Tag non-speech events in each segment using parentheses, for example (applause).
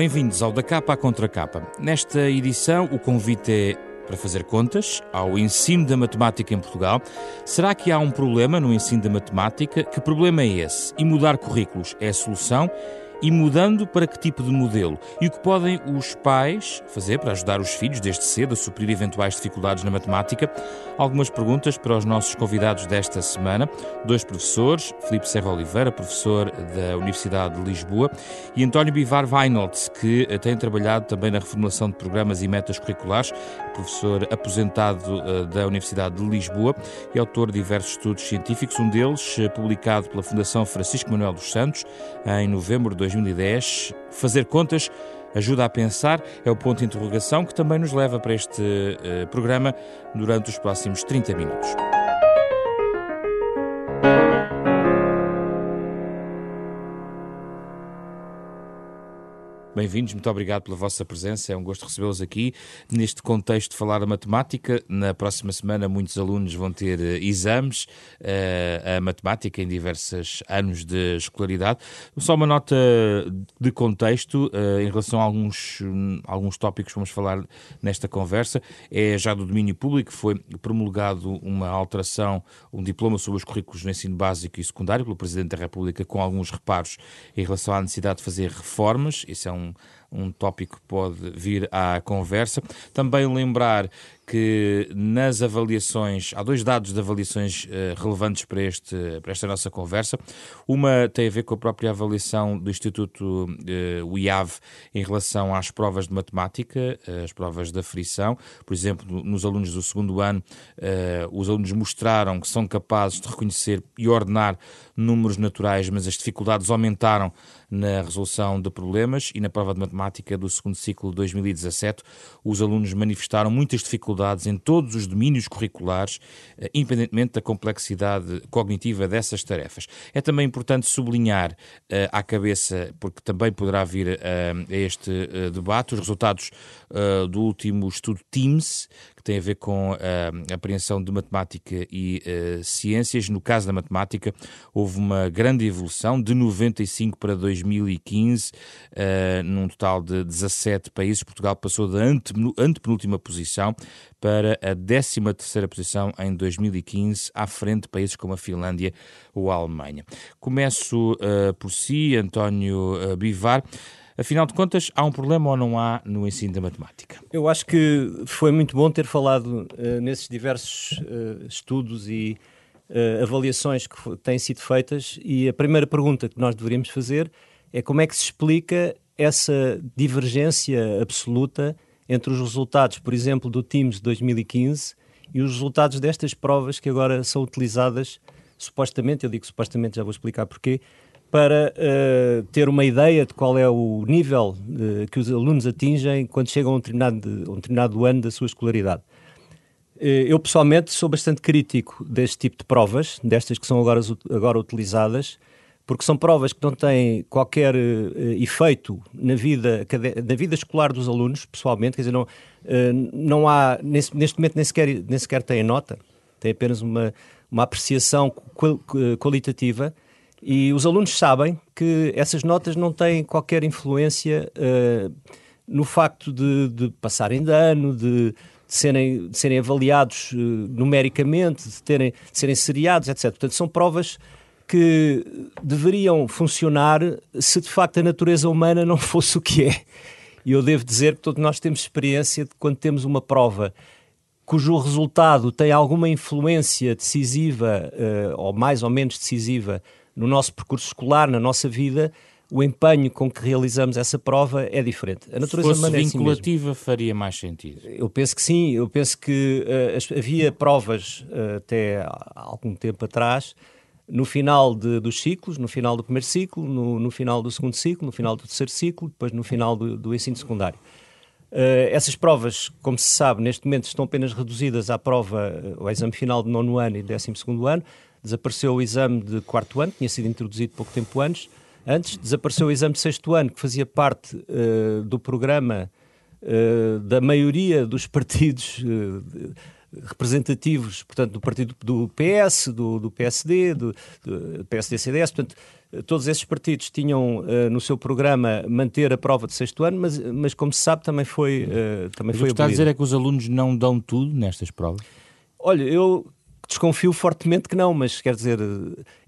Bem-vindos ao Da Capa à Contra Capa. Nesta edição, o convite é para fazer contas ao ensino da matemática em Portugal. Será que há um problema no ensino da matemática? Que problema é esse? E mudar currículos é a solução? E mudando para que tipo de modelo? E o que podem os pais fazer para ajudar os filhos desde cedo a suprir eventuais dificuldades na matemática. Algumas perguntas para os nossos convidados desta semana, dois professores, Filipe Serra Oliveira, professor da Universidade de Lisboa, e António Bivar Weinholtz, que tem trabalhado também na reformulação de programas e metas curriculares, professor aposentado eh, da Universidade de Lisboa e autor de diversos estudos científicos, um deles eh, publicado pela Fundação Francisco Manuel dos Santos em novembro de 2010. Fazer contas ajuda a pensar é o ponto de interrogação que também nos leva para este uh, programa durante os próximos 30 minutos. Bem-vindos, muito obrigado pela vossa presença. É um gosto recebê-los aqui. Neste contexto de falar a matemática, na próxima semana muitos alunos vão ter uh, exames uh, a matemática em diversos anos de escolaridade. Só uma nota de contexto uh, em relação a alguns, um, alguns tópicos que vamos falar nesta conversa. É já do domínio público, foi promulgado uma alteração, um diploma sobre os currículos no ensino básico e secundário pelo Presidente da República, com alguns reparos em relação à necessidade de fazer reformas. Isso é um um, tópico que pode vir à conversa. Também lembrar que nas avaliações, há dois dados de avaliações uh, relevantes para, este, para esta nossa conversa. Uma tem a ver com a própria avaliação do Instituto uh, IAV em relação às provas de matemática, uh, as provas da frição. Por exemplo, nos alunos do segundo ano, os alunos mostraram que são capazes de reconhecer e ordenar números naturais, mas as dificuldades aumentaram na resolução de problemas e na prova de matemática do segundo ciclo de 2017, os alunos manifestaram muitas dificuldades em todos os domínios curriculares, eh, independentemente da complexidade cognitiva dessas tarefas. É também importante sublinhar uh, à cabeça, porque também poderá vir uh, a este debate, os resultados do último estudo TIMS, que tem a ver com a apreensão de matemática e ciências. No caso da matemática, houve uma grande evolução de 95 para 2015, num total de 17 países. Portugal passou da antepenúltima posição para a 13 terceira posição em 2015, à frente de países como a Finlândia ou a Alemanha. Começo uh, por si, António Bivar. Afinal de contas, há um problema ou não há no ensino da matemática? Eu acho que foi muito bom ter falado uh, nesses diversos uh, estudos e uh, avaliações que têm sido feitas. E a primeira pergunta que nós deveríamos fazer é como é que se explica essa divergência absoluta entre os resultados, por exemplo, do TIMS de 2015 e os resultados destas provas que agora são utilizadas, supostamente, eu digo supostamente, já vou explicar porquê, para uh, ter uma ideia de qual é o nível uh, que os alunos atingem quando chegam a um determinado, um determinado ano da sua escolaridade. Uh, eu, pessoalmente, sou bastante crítico deste tipo de provas, destas que são agora, agora utilizadas, porque são provas que não têm qualquer efeito na vida, na vida escolar dos alunos, pessoalmente, quer dizer, não, não há, nesse, neste momento nem sequer, nem sequer têm nota, tem apenas uma, uma apreciação qual, qualitativa e os alunos sabem que essas notas não têm qualquer influência uh, no facto de, de, passarem de ano, de, de serem, de serem avaliados numericamente, de, terem, de serem seriados, etc. Portanto, são provas que deveriam funcionar se de facto a natureza humana não (laughs) fosse o que é. E eu devo dizer que todos nós temos experiência de quando temos uma prova cujo resultado tem alguma influência decisiva, uh, ou mais ou menos decisiva, no nosso percurso escolar, na nossa vida, o empenho com que realizamos essa prova é diferente. A natureza Se fosse é assim vinculativa, faria mais sentido. Eu penso que sim. Eu penso que uh, havia provas uh, até há algum tempo atrás no final de, dos ciclos, no final do primeiro ciclo, no, no, final do segundo ciclo, no final do terceiro ciclo, depois no final do, do ensino secundário. Uh, essas provas, como se sabe, neste momento estão apenas reduzidas à prova, ao exame final de nono ano e décimo segundo ano. Desapareceu o exame de quarto ano, que tinha sido introduzido pouco tempo antes. Antes, desapareceu o exame de sexto ano, que fazia parte uh, do programa da maioria dos partidos representativos, portanto, do partido do PS, do, do PSD, do, do PSD-CDS, portanto, todos esses partidos tinham uh, no seu programa manter a prova de sexto ano, mas, mas como se sabe, também foi uh, também mas foi O que está a dizer é que os alunos não dão tudo nestas provas? Olha, eu desconfio fortemente que não, mas quer dizer,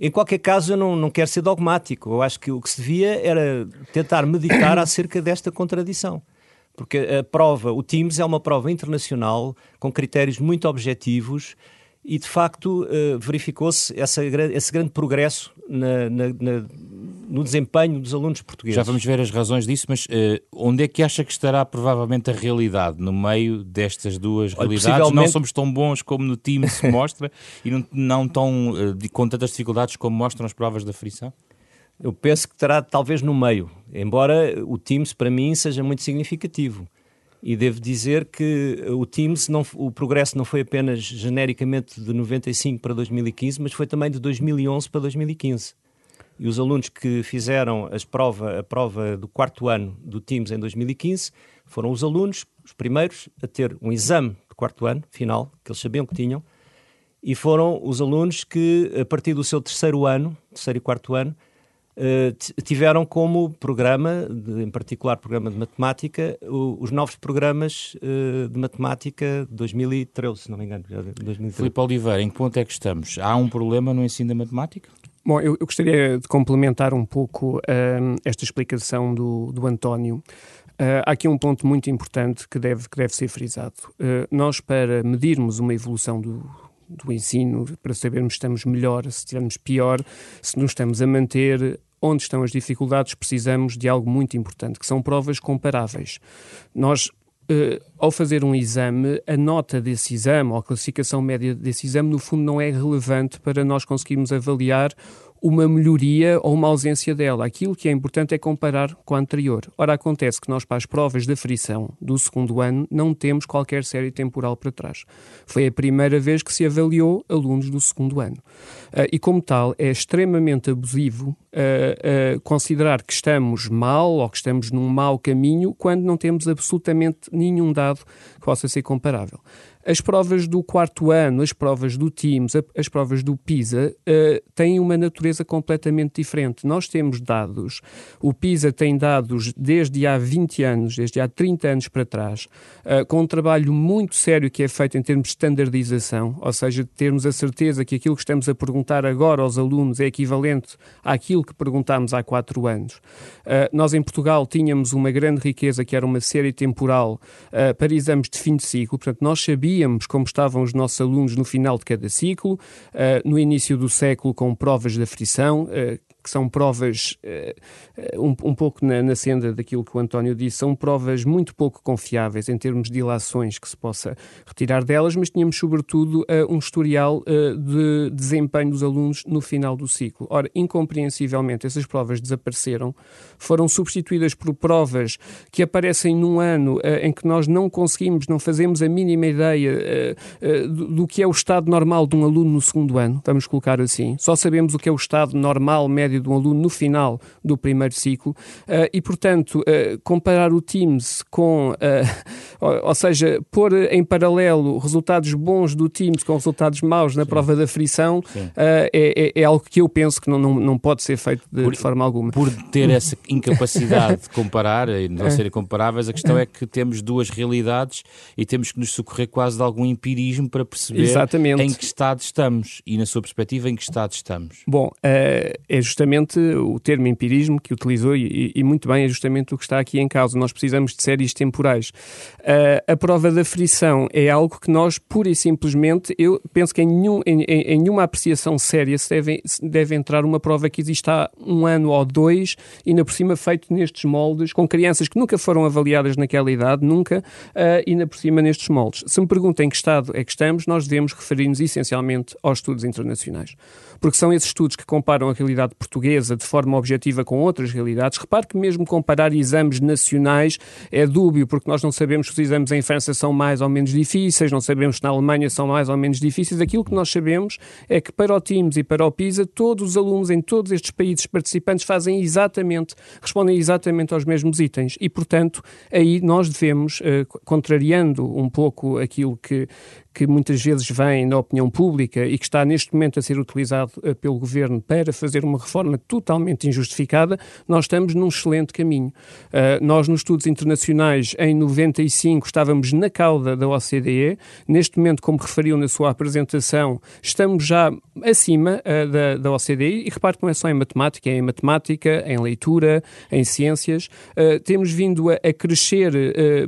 em qualquer caso eu não, não quero ser dogmático. Eu acho que o que se devia era tentar meditar (coughs) acerca desta contradição. Porque a prova, o Teams é uma prova internacional com critérios muito objetivos e de facto uh, verificou-se esse grande progresso na, na, na, no desempenho dos alunos portugueses. Já vamos ver as razões disso, mas uh, onde é que acha que estará provavelmente a realidade no meio destas duas Olha, realidades? Possivelmente... Não somos tão bons como no time se (laughs) mostra e não, não tão uh, com tantas dificuldades como mostram as provas da frição? Eu penso que estará talvez no meio, embora o Teams para mim seja muito significativo. E devo dizer que o Teams, não, o progresso não foi apenas genericamente de 95 para 2015, mas foi também de 2011 para 2015. E os alunos que fizeram as prova, a prova do quarto ano do Teams em 2015 foram os alunos, os primeiros, a ter um exame de quarto ano, final, que eles sabiam que tinham, e foram os alunos que, a partir do seu terceiro ano, terceiro e quarto ano, tiveram como programa, de, em particular programa de matemática, o, os novos programas uh, de matemática de 2013, se não me engano. 2013. Filipe Oliveira, em que ponto é que estamos? Há um problema no ensino da matemática? Bom, eu, eu gostaria de complementar um pouco uh, esta explicação do, do António. Uh, há aqui um ponto muito importante que deve, que deve ser frisado. Uh, nós, para medirmos uma evolução do, do ensino, para sabermos se estamos melhor, se estamos pior, se nos estamos a manter, onde estão as dificuldades, precisamos de algo muito importante, que são provas comparáveis. Nós Uh, ao fazer um exame, a nota desse exame ou a classificação média desse exame, no fundo, não é relevante para nós conseguirmos avaliar uma melhoria ou uma ausência dela. Aquilo que é importante é comparar com a anterior. Ora, acontece que nós, para as provas da frição do segundo ano, não temos qualquer série temporal para trás. Foi a primeira vez que se avaliou alunos do segundo ano. Uh, e, como tal, é extremamente abusivo uh, uh, considerar que estamos mal ou que estamos num mau caminho quando não temos absolutamente nenhum dado que possa ser comparável. As provas do quarto ano, as provas do Teams, as provas do PISA uh, têm uma natureza completamente diferente. Nós temos dados, o PISA tem dados desde há 20 anos, desde há 30 anos para trás, uh, com um trabalho muito sério que é feito em termos de standardização, ou seja, de termos a certeza que aquilo que estamos a perguntar agora aos alunos é equivalente àquilo que perguntámos há quatro anos. Uh, nós em Portugal tínhamos uma grande riqueza que era uma série temporal para exames de fim de ciclo, portanto, nós sabíamos como estavam os nossos alunos no final de cada ciclo, uh, no início do século com provas de aflição, uh, que são provas uh, um, um, pouco na, na, senda daquilo que o António disse, são provas muito pouco confiáveis em termos de ilações que se possa retirar delas, mas tínhamos sobretudo uh, um historial uh, de desempenho dos alunos no final do ciclo. Ora, incompreensivelmente, essas provas desapareceram, foram substituídas por provas que aparecem num ano em que nós não conseguimos, não fazemos a mínima ideia do, do que é o estado normal de um aluno no segundo ano, vamos colocar assim. Só sabemos o que é o estado normal, médio média de um aluno no final do primeiro ciclo uh, e, portanto, uh, comparar o Teams com, (laughs) ou, eh, ou, seja, pôr em paralelo resultados bons do Teams com resultados maus na Sim. prova da frição é, é, é, algo que eu penso que não, não, não pode ser feito de, por, de forma alguma. Por ter (laughs) essa incapacidade de comparar e não serem comparáveis, a questão é que temos duas realidades e temos que nos socorrer quase de algum empirismo para perceber Exatamente. em que estado estamos e, na sua perspectiva, em que estado estamos. Bom, é justamente justamente o termo empirismo que utilizou e, e, muito bem é justamente o que está aqui em causa. Nós precisamos de séries temporais. Uh, a prova da frição é algo que nós, pura e simplesmente, eu penso que em, nenhum, em, em nenhuma apreciação séria se deve, se deve entrar uma prova que existe há um ano ou dois, e ainda por cima feito nestes moldes, com crianças que nunca foram avaliadas naquela idade, nunca, uh, e ainda por cima nestes moldes. Se me perguntam em que estado é que estamos, nós devemos referir-nos essencialmente aos estudos internacionais. Porque são esses estudos que comparam a realidade portuguesa de forma objetiva com outras realidades. Repare que mesmo comparar exames nacionais é dúbio, porque nós não sabemos se os exames em França são mais ou menos difíceis, não sabemos se na Alemanha são mais ou menos difíceis. Aquilo que nós sabemos é que para o TIMS e para o PISA, todos os alunos em todos estes países participantes fazem exatamente, respondem exatamente aos mesmos itens. E, portanto, aí nós devemos, eh, contrariando um pouco aquilo que, que muitas vezes vem na opinião pública e que está neste momento a ser utilizado uh, pelo governo para fazer uma reforma totalmente injustificada, nós estamos num excelente caminho. Uh, nós, nos estudos internacionais, em 95, estávamos na cauda da OCDE. Neste momento, como referiu na sua apresentação, estamos já acima uh, da, da OCDE. E repare que não é só em matemática, é em matemática, em leitura, em ciências. temos vindo a, a crescer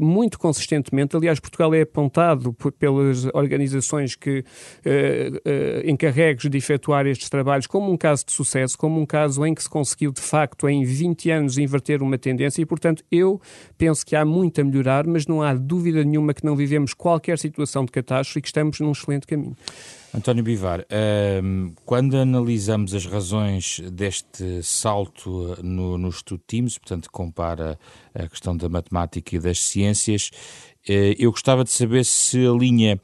muito consistentemente. Aliás, Portugal é apontado pelas organizações que uh, uh, encarregues de efetuar estes trabalhos como um caso de sucesso, como um caso em que se conseguiu de facto em 20 anos inverter uma tendência e, portanto, eu penso que há muito a melhorar, mas não há dúvida nenhuma que não vivemos qualquer situação de catástrofe e que estamos num excelente caminho. António Bivar, ehm, quando analisamos as razões deste salto no, no estudo Teams, portanto, compara a questão da matemática e das ciências, eh, eu gostava de saber se a linha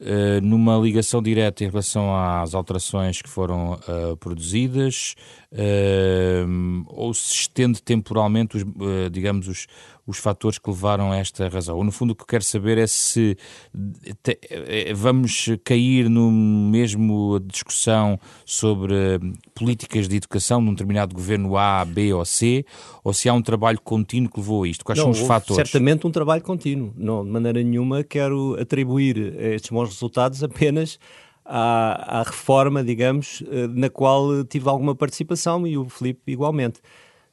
Uh, numa ligação direta em relação às alterações que foram uh, produzidas, uh, ou se estende temporalmente, os, digamos, os, os fatores que levaram a esta razão. No fundo, o que eu quero saber é se te, é, vamos cair no mesmo discussão sobre políticas de educação num determinado governo A, B ou C, ou se há um trabalho contínuo que levou a isto. Quais Não, são os fatores? Certamente um trabalho contínuo. Não, de maneira nenhuma quero atribuir estes bons resultados apenas à, à reforma, digamos, eh, na qual tive alguma participação e o Filipe igualmente.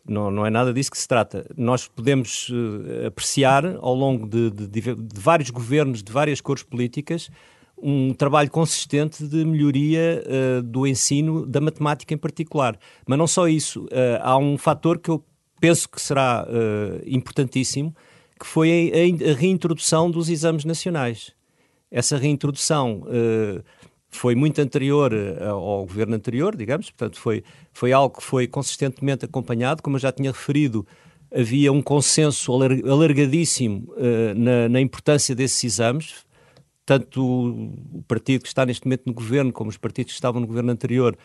Não, não é nada disso que se trata. Nós podemos uh, apreciar, ao longo de, de, de, vários governos, de várias cores políticas, um trabalho consistente de melhoria uh, do ensino da matemática em particular. Mas não só isso, uh, há um fator que eu penso que será importantíssimo, que foi a, a, reintrodução dos exames nacionais. Essa reintrodução foi muito anterior eh, ao governo anterior, digamos, portanto, foi, foi algo que foi consistentemente acompanhado. Como eu já tinha referido, havia um consenso alargadíssimo uh, na, na, importância desses exames. Tanto o partido que está neste momento no governo, como os partidos que estavam no governo anterior,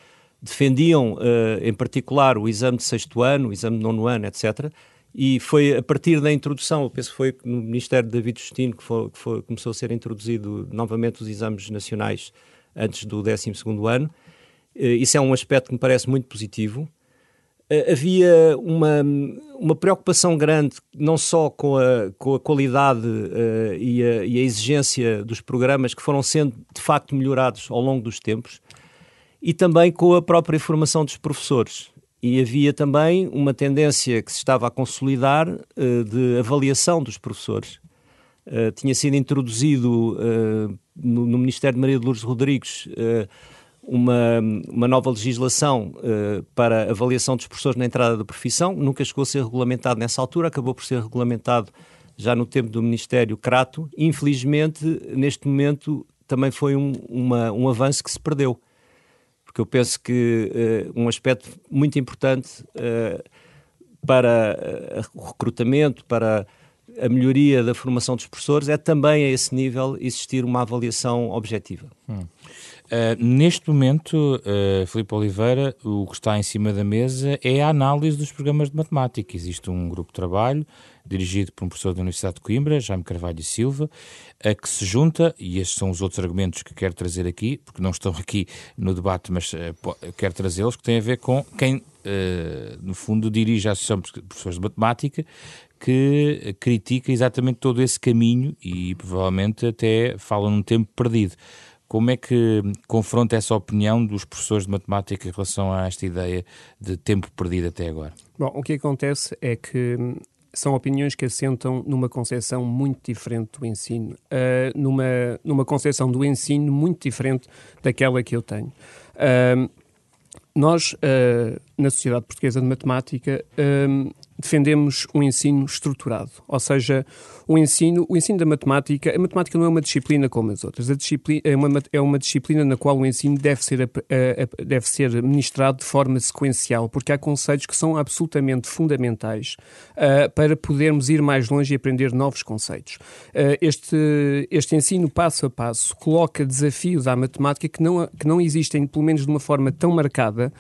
defendiam, uh, em particular, o exame de sexto ano, o exame de nono ano, etc. E foi a partir da introdução, eu penso que foi no Ministério de David Justino que, foi, que foi, começou a ser introduzido novamente os exames nacionais antes do 12 ano. Eh, isso é um aspecto que me parece muito positivo. Eh, havia uma, uma preocupação grande, não só com a, com a qualidade uh, e, a, e, a, exigência dos programas que foram sendo de facto melhorados ao longo dos tempos, e também com a própria formação dos professores. E havia também uma tendência que se estava a consolidar uh, de avaliação dos professores. Uh, tinha sido introduzido no, no, Ministério de Maria de Lourdes Rodrigues uh, uma, uma nova legislação uh, para avaliação dos professores na entrada da profissão, nunca chegou a ser regulamentado nessa altura, acabou por ser regulamentado já no tempo do Ministério Crato. Infelizmente, neste momento, também foi um, uma, um avanço que se perdeu. Porque eu penso que uh, um aspecto muito importante para o recrutamento, para a melhoria da formação dos professores é também a esse nível existir uma avaliação objetiva. Hum. Uh, neste momento, uh, Filipe Oliveira, o que está em cima da mesa é a análise dos programas de matemática. Existe um grupo de trabalho dirigido por um professor da Universidade de Coimbra, Jaime Carvalho e Silva, a que se junta, e estes são os outros argumentos que quero trazer aqui, porque não estão aqui no debate, mas uh, quero trazê-los, que têm a ver com quem, no fundo, dirige a Associação de Professores de Matemática, que critica exatamente todo esse caminho e provavelmente até fala num tempo perdido. Como é que confronta essa opinião dos professores de matemática em relação a esta ideia de tempo perdido até agora? Bom, o que acontece é que são opiniões que assentam numa concepção muito diferente do ensino, uh, numa, numa concepção do ensino muito diferente daquela que eu tenho. Uh, nós, uh, na Sociedade Portuguesa de Matemática, defendemos um ensino estruturado, ou seja, o ensino, o ensino da matemática, a matemática não é uma disciplina como as outras, a disciplina é uma, é uma disciplina na qual o ensino deve ser, deve ser ministrado de forma sequencial, porque há conceitos que são absolutamente fundamentais uh, para podermos ir mais longe e aprender novos conceitos. Uh, este, este ensino passo a passo coloca desafios à matemática que não, que não existem, pelo menos de uma forma tão marcada, esquerda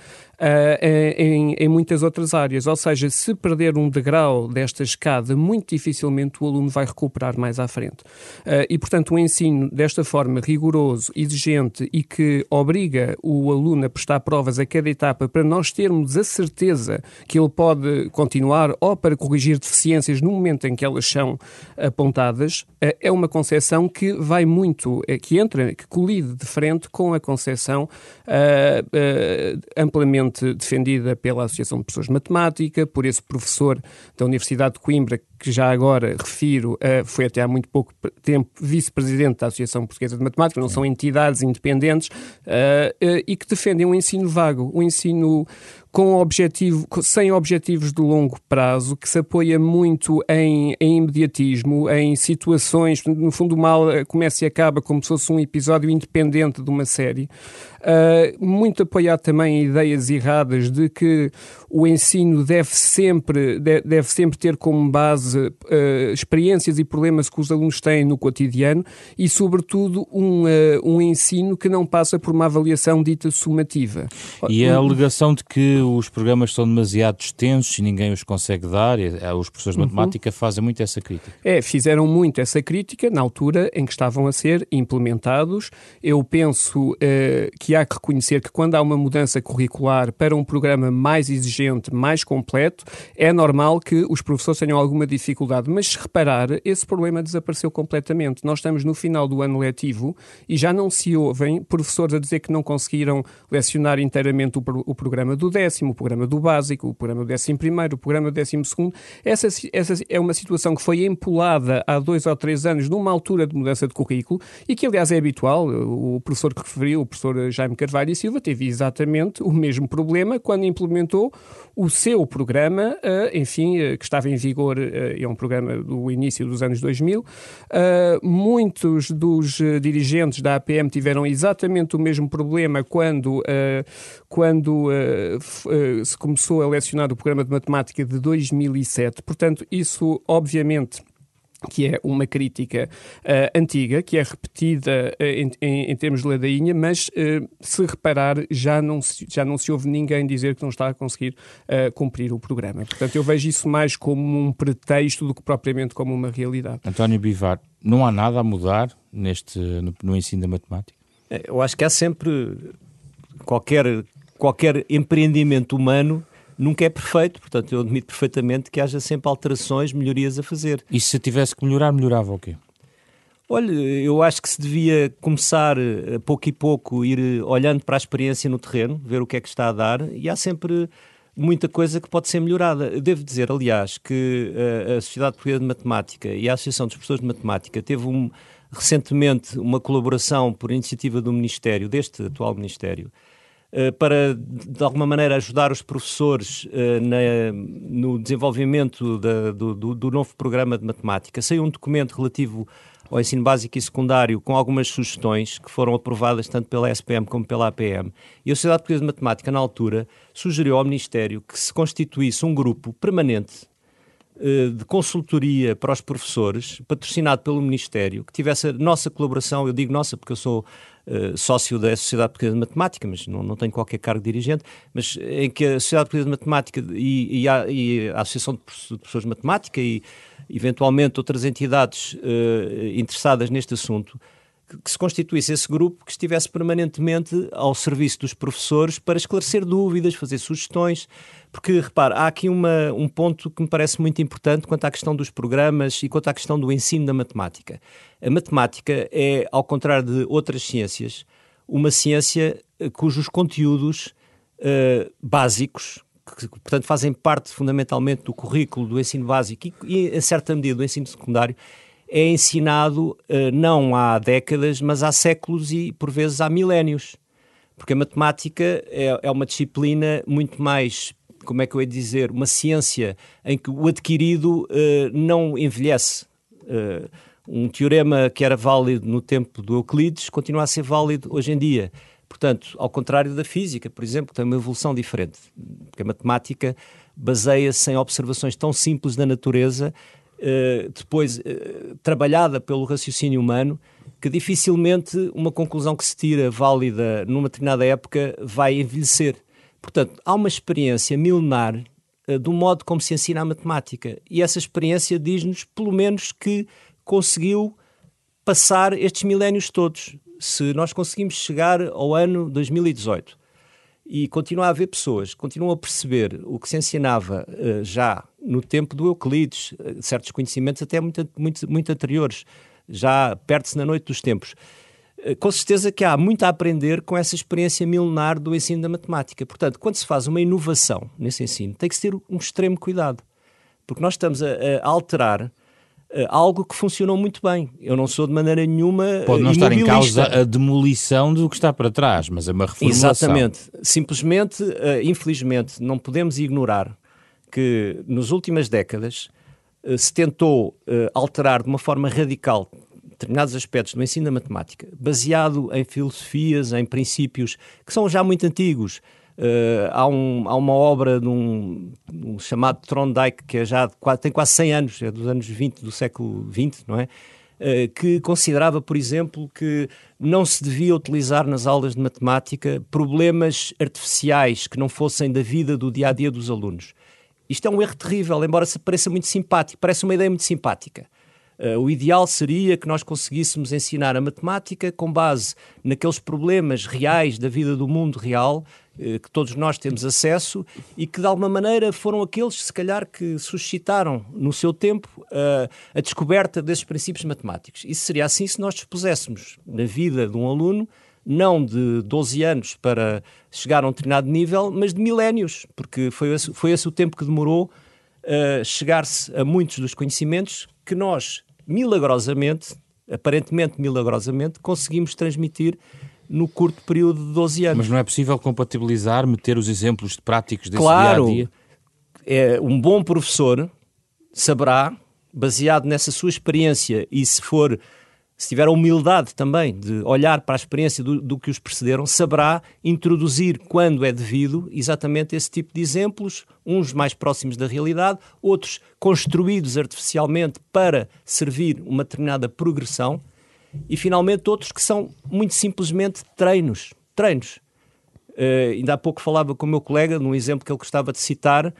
em, em, muitas outras áreas. Ou seja, se perder um degrau desta escada, muito dificilmente o aluno vai recuperar mais à frente. Uh, e, portanto, o ensino desta forma rigoroso, exigente e que obriga o aluno a prestar provas a cada etapa para nós termos a certeza que ele pode continuar ou para corrigir deficiências no momento em que elas são apontadas, uh, é uma concepção que vai muito, que entra, que colide de frente com a concepção amplamente defendida pela Associação de Professores de Matemática, por esse professor da Universidade de Coimbra, que já agora refiro, uh, foi até há muito pouco tempo vice-presidente da Associação Portuguesa de Matemática, não são entidades independentes, uh, e que defendem um ensino vago, um ensino com objetivo, sem objetivos de longo prazo, que se apoia muito em, em imediatismo, em situações, no fundo o mal começa e acaba como se fosse um episódio independente de uma série. Uh, muito apoiado também em ideias erradas de que o ensino deve sempre, deve sempre ter como base uh, experiências e problemas que os alunos têm no cotidiano e, sobretudo, um, uh, um ensino que não passa por uma avaliação dita sumativa. E a alegação de que os programas são demasiado extensos e ninguém os consegue dar, os professores de uhum. matemática uhum. fazem muito essa crítica. É, fizeram muito essa crítica na altura em que estavam a ser implementados. Eu penso uh, que há que reconhecer que quando há uma mudança curricular para um programa mais exigente, mais completo, é normal que os professores tenham alguma dificuldade. Mas se reparar, esse problema desapareceu completamente. Nós estamos no final do ano letivo e já não se ouvem professores a dizer que não conseguiram lecionar inteiramente o, o programa do décimo, o programa do básico, o programa do décimo primeiro, o programa do décimo segundo. Essa, essa é uma situação que foi empolada há dois ou três anos numa altura de mudança de currículo e que, aliás, é habitual. O professor que referiu, o professor Jaime Carvalho e Silva, teve exatamente o mesmo problema quando implementou o seu programa, eh, enfim, eh, que estava em vigor, eh, é um programa do início dos anos 2000. Muitos dos dirigentes da APM tiveram exatamente o mesmo problema quando, quando se começou a lecionar o programa de matemática de 2007. Portanto, isso, obviamente, que é uma crítica uh, antiga, que é repetida uh, em, em, em, termos de ladainha, mas uh, se reparar, já não se, já não se ouve ninguém dizer que não está a conseguir cumprir o programa. Portanto, eu vejo isso mais como um pretexto do que propriamente como uma realidade. António Bivar, não há nada a mudar neste, no, no ensino da matemática? Eu acho que há sempre qualquer, qualquer empreendimento humano nunca é perfeito, portanto eu admito perfeitamente que haja sempre alterações, melhorias a fazer. E se tivesse que melhorar, melhorava o quê? Olha, eu acho que se devia começar a pouco e pouco ir olhando para a experiência no terreno, ver o que é que está a dar, e há sempre muita coisa que pode ser melhorada. Eu devo dizer, aliás, que a, eh, a Sociedade Portuguesa de Matemática e a Associação dos Professores de Matemática teve um, recentemente uma colaboração por iniciativa do Ministério, deste atual Ministério, para, de alguma maneira, ajudar os professores eh, na, no desenvolvimento da, do, do, novo programa de matemática. Saiu um documento relativo ao ensino básico e secundário com algumas sugestões que foram aprovadas tanto pela SPM como pela APM. E a Sociedade Portuguesa de Matemática, na altura, sugeriu ao Ministério que se constituísse um grupo permanente eh, de consultoria para os professores, patrocinado pelo Ministério, que tivesse a nossa colaboração, eu digo nossa porque eu sou uh, sócio da Sociedade Portuguesa de Matemática, mas não, não tenho qualquer cargo dirigente, mas em que a Sociedade Portuguesa de Matemática e, e, a, e a, Associação de Professores de Matemática e eventualmente outras entidades uh, interessadas neste assunto que se constituísse esse grupo que estivesse permanentemente ao serviço dos professores para esclarecer dúvidas, fazer sugestões, porque, repare, há aqui uma, um ponto que me parece muito importante quanto à questão dos programas e quanto à questão do ensino da matemática. A matemática é, ao contrário de outras ciências, uma ciência eh, cujos conteúdos uh, básicos, que, portanto, fazem parte fundamentalmente do currículo do ensino básico e, e em certa medida, do ensino secundário, é ensinado uh, não há décadas, mas há séculos e, por vezes, há milénios. Porque a matemática é, é uma disciplina muito mais, como é que eu ia dizer, uma ciência em que o adquirido uh, não envelhece. Uh, um teorema que era válido no tempo do Euclides continua a ser válido hoje em dia. Portanto, ao contrário da física, por exemplo, que tem uma evolução diferente. Porque a matemática baseia-se em observações tão simples da natureza eh, depois uh, trabalhada pelo raciocínio humano, que dificilmente uma conclusão que se tira válida numa determinada época vai envelhecer. Portanto, há uma experiência milenar uh, do modo como se ensina a matemática. E essa experiência diz-nos, pelo menos, que conseguiu passar estes milénios todos. Se nós conseguimos chegar ao ano 2018 e continuar a haver pessoas continuam a perceber o que se ensinava uh, já no tempo do Euclides, uh, certos conhecimentos até muito, muito, muito anteriores, já perto-se na noite dos tempos. Uh, com certeza que há muito a aprender com essa experiência milenar do ensino da matemática. Portanto, quando se faz uma inovação nesse ensino, tem que se ter um extremo cuidado, porque nós estamos a, a alterar algo que funcionou muito bem. Eu não sou de maneira nenhuma. Pode não estar em causa a demolição do que está para trás, mas é uma reformulação. Exatamente. Simplesmente, uh, infelizmente, não podemos ignorar que nas últimas décadas uh, se tentou alterar de uma forma radical determinados aspectos do ensino da matemática, baseado em filosofias, em princípios que são já muito antigos, há, um, há, uma obra de um, um, chamado Trondike, que é já tem quase 100 anos, é dos anos 20 do século XX, não é? Uh, que considerava, por exemplo, que não se devia utilizar nas aulas de matemática problemas artificiais que não fossem da vida do dia a dia dos alunos. Isto é um erro terrível, embora pareça muito simpático, parece uma ideia muito simpática. Uh, o ideal seria que nós conseguíssemos ensinar a matemática com base naqueles problemas reais da vida do mundo real uh, que todos nós temos acesso e que de alguma maneira foram aqueles, se calhar, que suscitaram no seu tempo uh, a descoberta desses princípios matemáticos. Isso seria assim se nós dispuséssemos na vida de um aluno não de 12 anos para chegar a um determinado nível, mas de milénios, porque foi esse, foi esse o tempo que demorou uh, chegar-se a muitos dos conhecimentos que nós milagrosamente, aparentemente milagrosamente, conseguimos transmitir no curto período de 12 anos. Mas não é possível compatibilizar, meter os exemplos práticos desse claro, dia a dia? É, um bom professor saberá, baseado nessa sua experiência e se for se tiver a humildade também de olhar para a experiência do, do, que os precederam, saberá introduzir, quando é devido, exatamente esse tipo de exemplos, uns mais próximos da realidade, outros construídos artificialmente para servir uma determinada progressão, e finalmente outros que são muito simplesmente treinos. Treinos. Uh, ainda há pouco falava com o meu colega, num exemplo que ele gostava de citar, uh,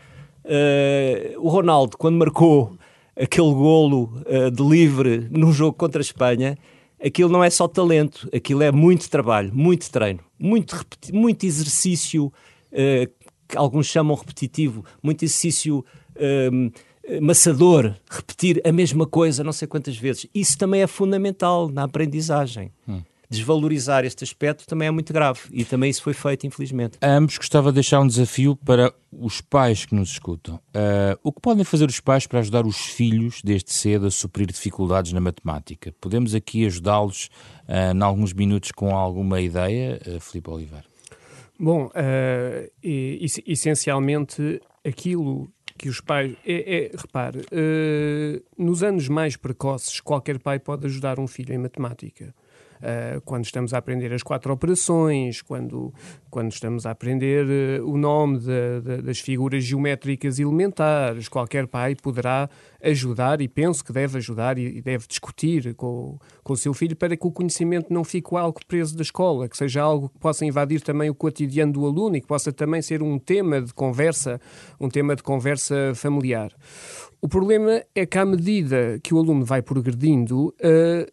o Ronaldo, quando marcou aquele golo uh, de livre num jogo contra a Espanha, aquilo não é só talento, aquilo é muito trabalho, muito treino, muito, muito exercício, uh, que alguns chamam repetitivo, muito exercício uh, maçador, repetir a mesma coisa não sei quantas vezes. Isso também é fundamental na aprendizagem. Hum desvalorizar este aspecto também é muito grave e também isso foi feito, infelizmente. A ambos gostava de deixar um desafio para os pais que nos escutam. Uh, o que podem fazer os pais para ajudar os filhos desde cedo a suprir dificuldades na matemática? Podemos aqui ajudá-los uh, em alguns minutos com alguma ideia, uh, Filipe Oliveira? Bom, uh, essencialmente aquilo que os pais. É, é repare, uh, nos anos mais precoces, qualquer pai pode ajudar um filho em matemática uh, quando estamos a aprender as quatro operações, quando, quando estamos a aprender uh, o nome de, de, das figuras geométricas elementares. Qualquer pai poderá ajudar e penso que deve ajudar e deve discutir com, com o seu filho para que o conhecimento não fique algo preso da escola, que seja algo que possa invadir também o cotidiano do aluno e que possa também ser um tema de conversa, um tema de conversa familiar. O problema é que, à medida que o aluno vai progredindo, uh,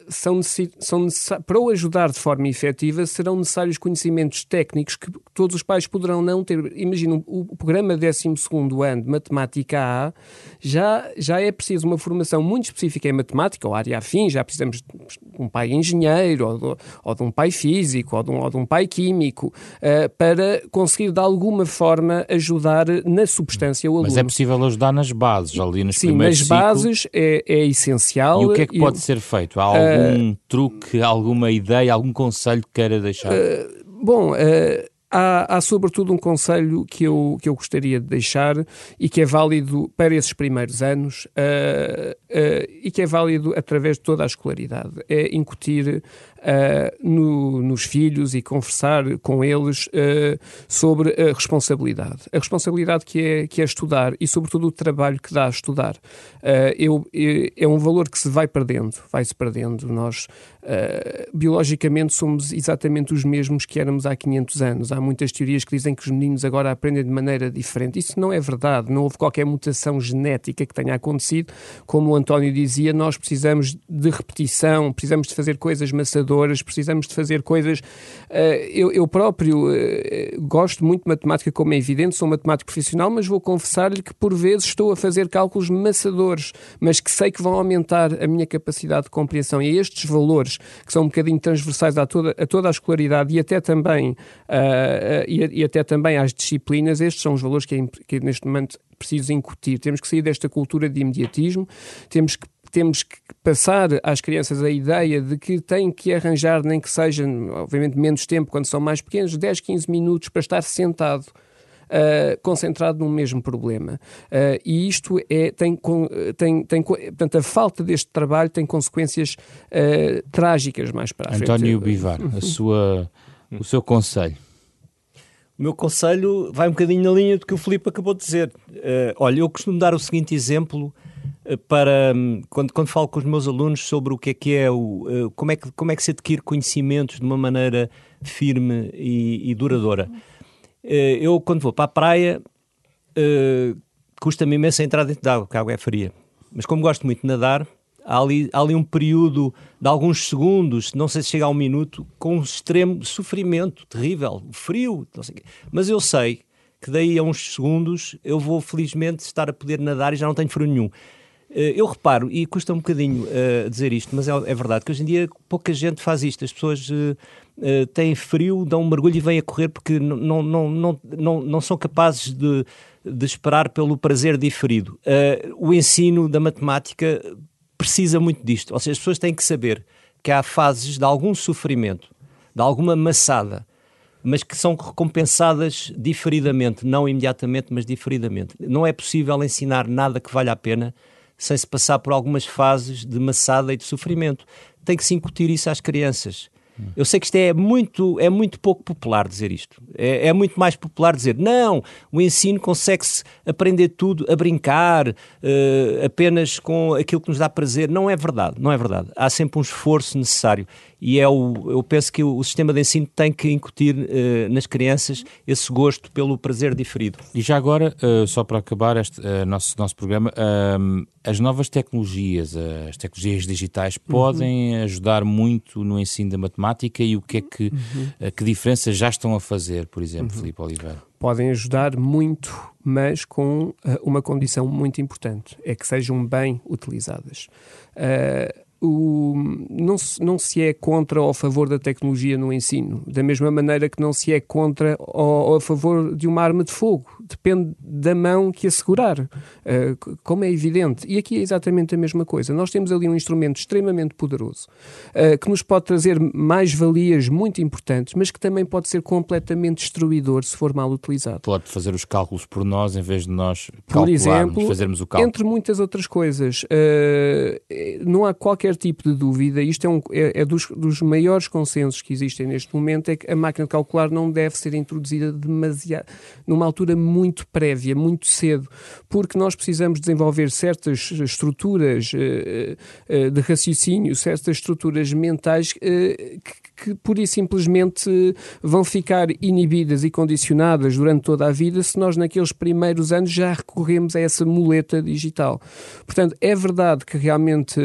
são, são para o ajudar de forma efetiva, serão necessários conhecimentos técnicos que todos os pais poderão não ter. Imagina, o, programa 12 ano de Matemática A já, já é preciso uma formação muito específica em matemática ou área afim, já precisamos de um pai engenheiro, ou de, ou de um pai físico, ou de um, ou de um pai químico, uh, para conseguir de alguma forma ajudar na substância o aluno. Mas é possível ajudar nas bases, ali nos Sim, nas ciclo. bases é, é, essencial. E o que é que pode ser feito? Há algum uh, truque, alguma ideia, algum conselho que queira deixar? Uh, bom, uh, Há, há, sobretudo um conselho que eu, que eu gostaria de deixar e que é válido para esses primeiros anos uh, que é válido através de toda a escolaridade. É incutir uh, no, nos filhos e conversar com eles uh, sobre a responsabilidade. A responsabilidade que é, que é estudar e, sobretudo, o trabalho que dá a estudar. Uh, eu, é um valor que se vai perdendo, vai-se perdendo. Nós, biologicamente, somos exatamente os mesmos que éramos há 500 anos. Há muitas teorias que dizem que os meninos agora aprendem de maneira diferente. Isso não é verdade. Não houve qualquer mutação genética que tenha acontecido. Como o António dizia, nós precisamos de repetição, precisamos de fazer coisas maçadoras, precisamos de fazer coisas. Uh, eu, eu, próprio uh, gosto muito de matemática, como é evidente, sou matemático profissional, mas vou confessar-lhe que por vezes estou a fazer cálculos maçadores, mas que sei que vão aumentar a minha capacidade de compreensão. E estes valores, que são um bocadinho transversais a toda a, toda a escolaridade e até também, uh, e, e, até também às disciplinas, estes são os valores que, é, que neste momento preciso incutir. Temos que sair desta cultura de imediatismo, temos que temos que passar às crianças a ideia de que têm que arranjar, nem que seja, obviamente, menos tempo quando são mais pequenos, 10, 15 minutos para estar sentado. Uh, concentrado num mesmo problema. Uh, e isto é, tem, tem, tem, portanto, a falta deste trabalho tem consequências uh, trágicas mais para a frente. António Bivar, a sua, o seu conselho. O meu conselho vai um bocadinho na linha do que o Filipe acabou de dizer. olha, eu costumo dar o seguinte exemplo para hum, quando, quando falo com os meus alunos sobre o que é que é o uh, como é que como é que se adquire conhecimentos de uma maneira firme e, e duradoura. Uh, eu quando vou para a praia custa-me imenso entrar dentro de água, porque a água é fria. Mas como gosto muito de nadar, há ali, há ali um período de alguns segundos, não sei se chega a um minuto, com um extremo sofrimento terrível, frio, mas eu sei que daí a uns segundos eu vou felizmente estar a poder nadar e já não tenho frio nenhum. Eh, eu reparo, e custa um bocadinho uh, dizer isto, mas é, é, verdade que hoje em dia pouca gente faz isto. As pessoas uh, uh, têm frio, dão um mergulho e vêm a correr porque não, não, não, não, não são capazes de, de esperar pelo prazer diferido. o ensino da matemática precisa muito disto. Ou seja, as pessoas têm que saber que há fases de algum sofrimento, de alguma maçada, mas que são recompensadas diferidamente, não imediatamente, mas diferidamente. Não é possível ensinar nada que valha a pena sem se passar por algumas fases de maçada e de sofrimento. Tem que se incutir isso às crianças. Eu sei que isto é muito, é muito pouco popular dizer isto. É, é muito mais popular dizer não, o ensino consegue-se aprender tudo a brincar, uh, apenas com aquilo que nos dá prazer. Não é verdade, não é verdade. Há sempre um esforço necessário e é o, eu penso que o, o sistema de ensino tem que incutir uh, nas crianças esse gosto pelo prazer diferido. E já agora, uh, só para acabar este uh, nosso, nosso programa, as novas tecnologias, as tecnologias digitais podem uhum. ajudar muito no ensino da matemática e o que é que, uhum. que diferenças já estão a fazer, por exemplo, uhum. Filipe Oliveira? Podem ajudar muito, mas com uma condição muito importante, é que sejam bem utilizadas. Uh, o, não, se, não se é contra ou a favor da tecnologia no ensino, da mesma maneira que não se é contra ou, ou a favor de uma arma de fogo. Depende da mão que a segurar, uh, como é evidente. E aqui é exatamente a mesma coisa. Nós temos ali um instrumento extremamente poderoso uh, que nos pode trazer mais valias muito importantes, mas que também pode ser completamente destruidor se for mal utilizado. Pode fazer os cálculos por nós em vez de nós por exemplo, fazermos o cálculo. Entre muitas outras coisas, uh, não há qualquer qualquer tipo de dúvida, isto é, um, é, é dos, dos, maiores consensos que existem neste momento, é que a máquina de calcular não deve ser introduzida demasiado, numa altura muito prévia, muito cedo, porque nós precisamos desenvolver certas estruturas uh, uh, de raciocínio, certas estruturas mentais uh, que, que pura e simplesmente vão ficar inibidas e condicionadas durante toda a vida se nós naqueles primeiros anos já recorremos a essa muleta digital. Portanto, é verdade que realmente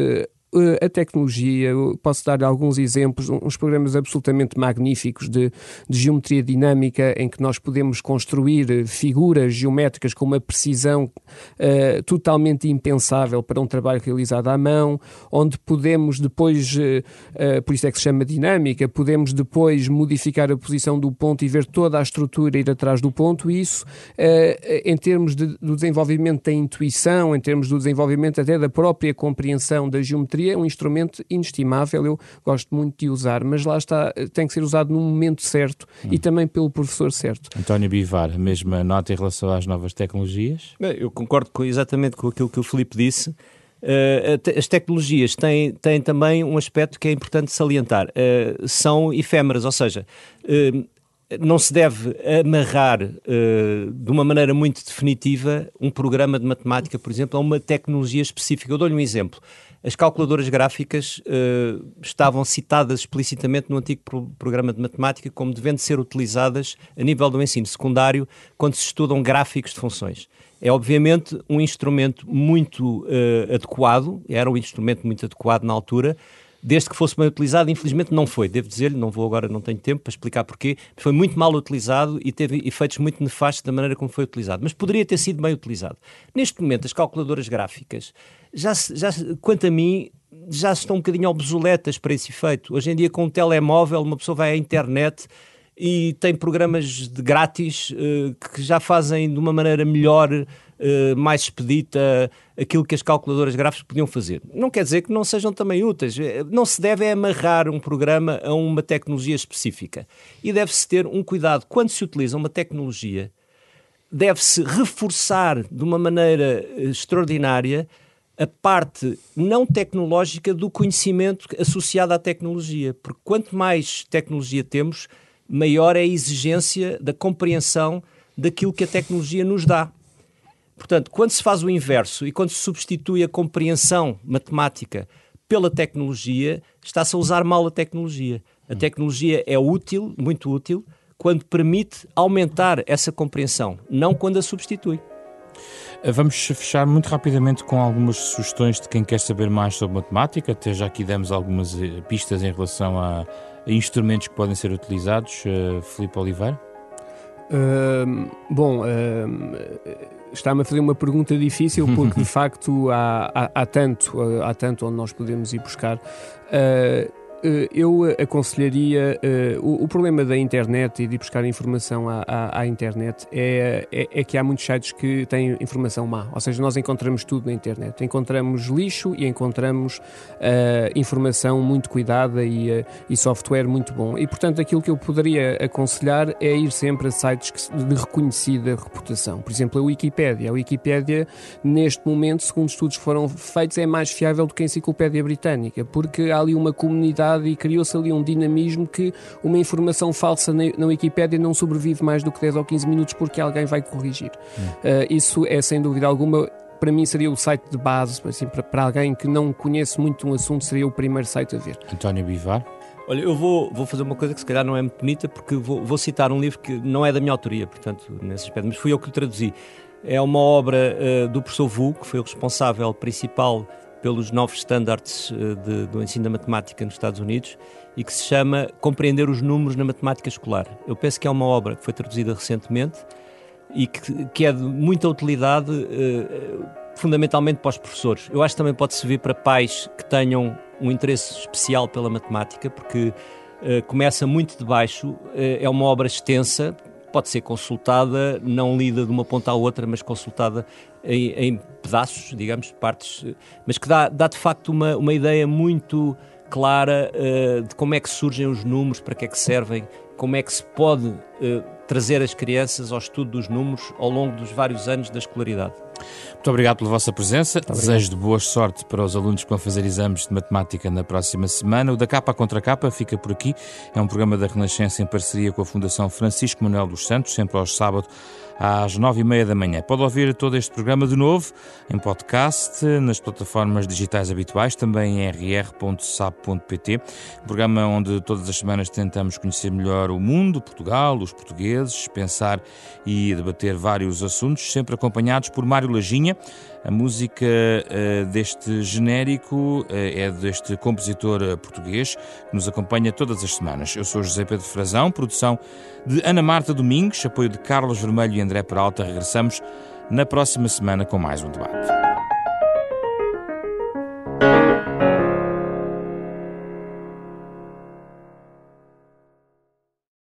a tecnologia, posso dar alguns exemplos, uns programas absolutamente magníficos de, de, geometria dinâmica em que nós podemos construir eh, figuras geométricas com uma precisão uh, totalmente impensável para um trabalho realizado à mão, onde podemos depois, uh, por isso é que se chama dinâmica, podemos depois modificar a posição do ponto e ver toda a estrutura ir atrás do ponto, e isso, uh, em termos de, do desenvolvimento da intuição, em termos do desenvolvimento até da própria compreensão da geometria, é um instrumento inestimável, eu gosto muito de usar, mas lá está, tem que ser usado no momento certo hum. e também pelo professor certo. António Bivar, a mesma nota em relação às novas tecnologias? Eu concordo com, exatamente com aquilo que o Filipe disse. Uh, as tecnologias têm, têm também um aspecto que é importante salientar. Uh, são efêmeras, ou seja, uh, não se deve amarrar de uma maneira muito definitiva um programa de matemática, por exemplo, a uma tecnologia específica. Eu dou-lhe um exemplo. As calculadoras gráficas uh, estavam citadas explicitamente no antigo pro programa de matemática como devendo ser utilizadas a nível do ensino secundário quando se estudam gráficos de funções. É obviamente um instrumento muito uh, adequado, era um instrumento muito adequado na altura, desde que fosse bem utilizado, infelizmente não foi, devo dizer-lhe, não vou agora, não tenho tempo para explicar porquê, foi muito mal utilizado e teve efeitos muito nefastos da maneira como foi utilizado, mas poderia ter sido bem utilizado. Neste momento, as calculadoras gráficas, já, já quanto a mim, já estão um bocadinho obsoletas para esse efeito. Hoje em dia, com um telemóvel, uma pessoa vai à internet e tem programas de grátis uh, que já fazem de uma maneira melhor eh, mais expedita aquilo que as calculadoras gráficas podiam fazer. Não quer dizer que não sejam também úteis. Eh, não se deve amarrar um programa a uma tecnologia específica. E deve-se ter um cuidado. Quando se utiliza uma tecnologia, deve-se reforçar de uma maneira eh, extraordinária a parte não tecnológica do conhecimento associado à tecnologia. Porque quanto mais tecnologia temos, maior é a exigência da compreensão daquilo que a tecnologia nos dá. Portanto, quando se faz o inverso e quando se substitui a compreensão matemática pela tecnologia, está-se a usar mal a tecnologia. A tecnologia é útil, muito útil, quando permite aumentar essa compreensão, não quando a substitui. Vamos fechar muito rapidamente com algumas sugestões de quem quer saber mais sobre matemática. Até já aqui demos algumas eh, pistas em relação a, instrumentos que podem ser utilizados. Uh, Filipe Oliveira? Uh, bom, uh, está-me a fazer uma pergunta difícil (laughs) porque de facto há, há, há, tanto, há tanto onde nós podemos ir buscar. Uh, eu aconselharia. O, o, problema da internet e de buscar informação à, à, à internet é, é, é, que há muitos sites que têm informação má. Ou seja, nós encontramos tudo na internet. Encontramos lixo e encontramos uh, informação muito cuidada e, uh, e, software muito bom. E, portanto, aquilo que eu poderia aconselhar é ir sempre a sites de reconhecida reputação. Por exemplo, a Wikipédia. A Wikipédia, neste momento, segundo estudos que foram feitos, é mais fiável do que a Enciclopédia Britânica, porque há ali uma comunidade e criou-se ali um dinamismo que uma informação falsa na, na Wikipédia não sobrevive mais do que 10 ou 15 minutos porque alguém vai corrigir. Hum. Uh, isso é sem dúvida alguma para mim seria o site de base, assim, para, para alguém que não conhece muito um assunto, seria o primeiro site a ver. António Bivar? Olha, eu vou, vou fazer uma coisa que se calhar não é muito bonita, porque vou, vou citar um livro que não é da minha autoria, portanto, nesse aspecto, mas fui eu que o traduzi. É uma obra uh, do professor Vu, que foi o responsável principal pelos novos estándares eh, do ensino da matemática nos Estados Unidos e que se chama Compreender os Números na Matemática Escolar. Eu penso que é uma obra que foi traduzida recentemente e que, que é de muita utilidade, uh, fundamentalmente para os professores. Eu acho que também pode servir para pais que tenham um interesse especial pela matemática, porque uh, começa muito de baixo, uh, é uma obra extensa, pode ser consultada, não lida de uma ponta à outra, mas consultada em, em pedaços, digamos, partes, mas que dá, dá de facto uma, uma ideia muito clara uh, de como é que surgem os números, para que é que servem, como é que se pode uh, trazer as crianças ao estudo dos números ao longo dos vários anos da escolaridade. Muito obrigado pela vossa presença. Desejo de boa sorte para os alunos que vão fazer exames de matemática na próxima semana. O da Capa contra Capa fica por aqui. É um programa da Renascença em parceria com a Fundação Francisco Manuel dos Santos, sempre aos sábados às nove e meia da manhã. Pode ouvir todo este programa de novo em podcast, nas plataformas digitais habituais, também em rr.sab.pt, um programa onde todas as semanas tentamos conhecer melhor o mundo, Portugal, os portugueses, pensar e debater vários assuntos, sempre acompanhados por Mário Lajinha. A música uh, deste genérico uh, é deste compositor uh, português que nos acompanha todas as semanas. Eu sou José Pedro Frazão, produção de Ana Marta Domingos, apoio de Carlos Vermelho e André Peralta. Regressamos na próxima semana com mais um debate.